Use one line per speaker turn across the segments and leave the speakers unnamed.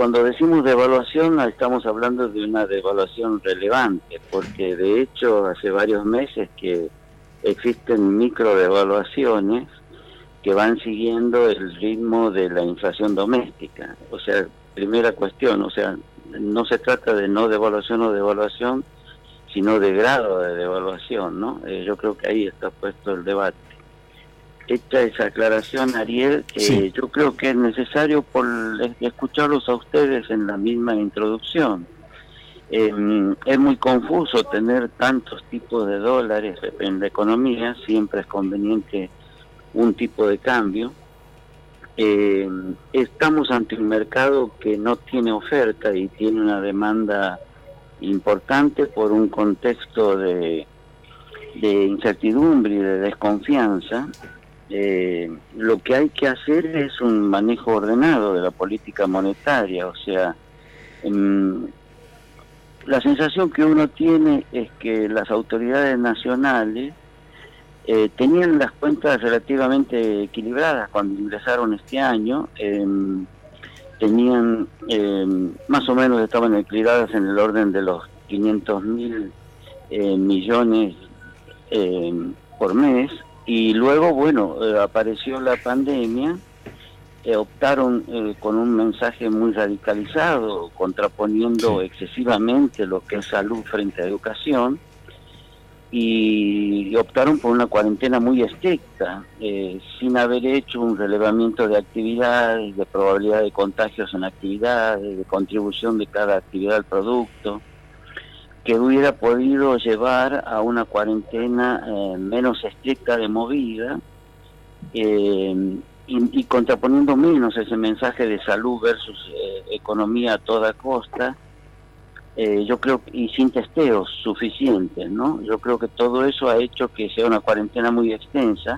cuando decimos devaluación estamos hablando de una devaluación relevante, porque de hecho hace varios meses que existen micro devaluaciones que van siguiendo el ritmo de la inflación doméstica. O sea, primera cuestión, o sea, no se trata de no devaluación o devaluación, sino de grado de devaluación, ¿no? Eh, yo creo que ahí está puesto el debate. Hecha esa aclaración, Ariel, eh, yo creo que es necesario por escucharlos a ustedes en la misma introducción. Em, es muy confuso tener tantos tipos de dólares en la economía, siempre es conveniente un tipo de cambio. Em, estamos ante un mercado que no tiene oferta y tiene una demanda importante por un contexto de, de incertidumbre y de desconfianza. Eh, lo que hay que hacer es un manejo ordenado de la política monetaria, o sea, la sensación que uno tiene es que las autoridades nacionales eh, tenían las cuentas relativamente equilibradas cuando ingresaron este año. Em, tenían, em, más o menos estaban equilibradas en el orden de los 500 mil eh, millones em, por mes. Y luego, bueno, eh, apareció la pandemia eh, optaron eh, con un mensaje muy radicalizado, contraponiendo excesivamente lo que es salud frente a educación, y, optaron por una cuarentena muy estricta, eh, sin haber hecho un relevamiento de actividades, de probabilidad de contagios en actividades, de contribución de cada actividad al producto, que hubiera podido llevar a una cuarentena menos estricta de movida, y, contraponiendo menos ese mensaje de salud versus eh, economía a toda costa, eh, yo creo, y sin testeos suficientes, ¿no? Yo creo que todo eso ha hecho que sea una cuarentena muy extensa,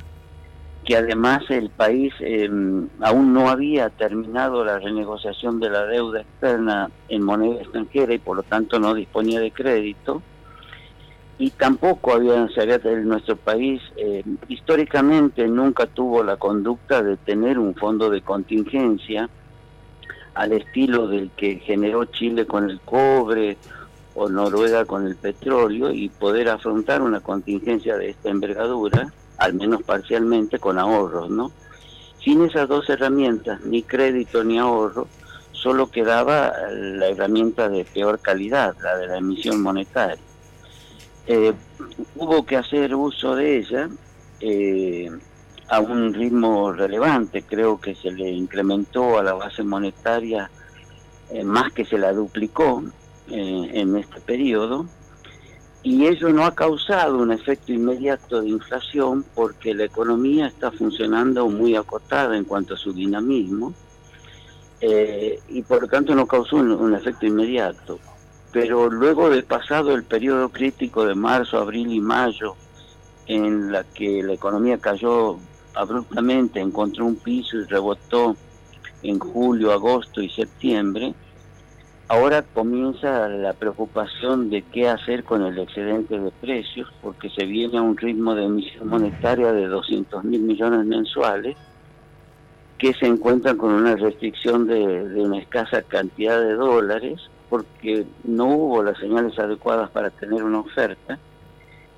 que además el país em, aún no había terminado la renegociación de la deuda externa en moneda extranjera y por lo tanto no disponía de crédito y tampoco había, en nuestro país eh, históricamente nunca tuvo la conducta de tener un fondo de contingencia al estilo del que generó Chile con el cobre o Noruega con el petróleo y poder afrontar una contingencia de esta envergadura, al menos parcialmente con ahorros, ¿no? Sin esas dos herramientas, ni crédito ni ahorro, solo quedaba la herramienta de peor calidad, la de la emisión monetaria. Eh, hubo que hacer uso de ella eh, a un ritmo relevante, creo que se le incrementó a la base monetaria eh, más que se la duplicó en este periodo, y eso no ha causado un efecto inmediato de inflación porque la economía está funcionando muy acotada en cuanto a su dinamismo, y por lo tanto no causó un efecto inmediato. Pero luego de pasado el periodo crítico de marzo, abril y mayo, en la que la economía cayó abruptamente, encontró un piso y rebotó en julio, agosto y septiembre, ahora comienza la preocupación de qué hacer con el excedente de precios, porque se viene a un ritmo de emisión monetaria de 200 mil millones mensuales, que se encuentran con una restricción de, una escasa cantidad de dólares, porque no hubo las señales adecuadas para tener una oferta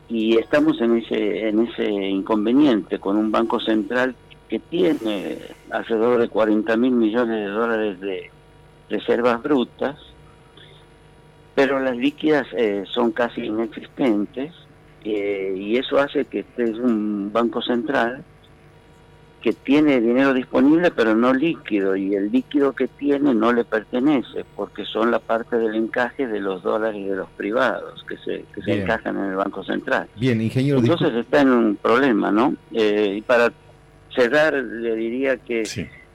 y estamos en ese en ese inconveniente con un banco central que tiene alrededor de 40 mil millones de dólares de reservas brutas, pero las líquidas eh, son casi inexistentes eh, y eso hace que este es un banco central que tiene dinero disponible pero no líquido y el líquido que tiene no le pertenece porque son la parte del encaje de los dólares de los privados que se, que se encajan en el Banco Central.
Bien, ingeniero.
Entonces está en un problema, ¿no? Eh, y para cerrar le diría que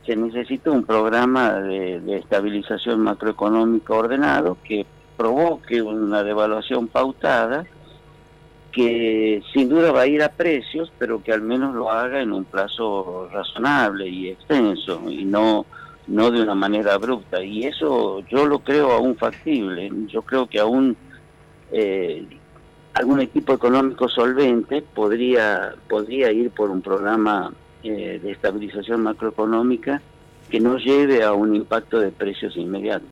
se necesita un programa de, estabilización macroeconómica ordenado que provoque una devaluación pautada que sin duda va a ir a precios, pero que al menos lo haga en un plazo razonable y extenso y no no de una manera abrupta. Y eso yo lo creo aún factible. Yo creo que aún eh, algún equipo económico solvente podría podría ir por un programa eh, de estabilización macroeconómica que no lleve a un impacto de precios inmediatos.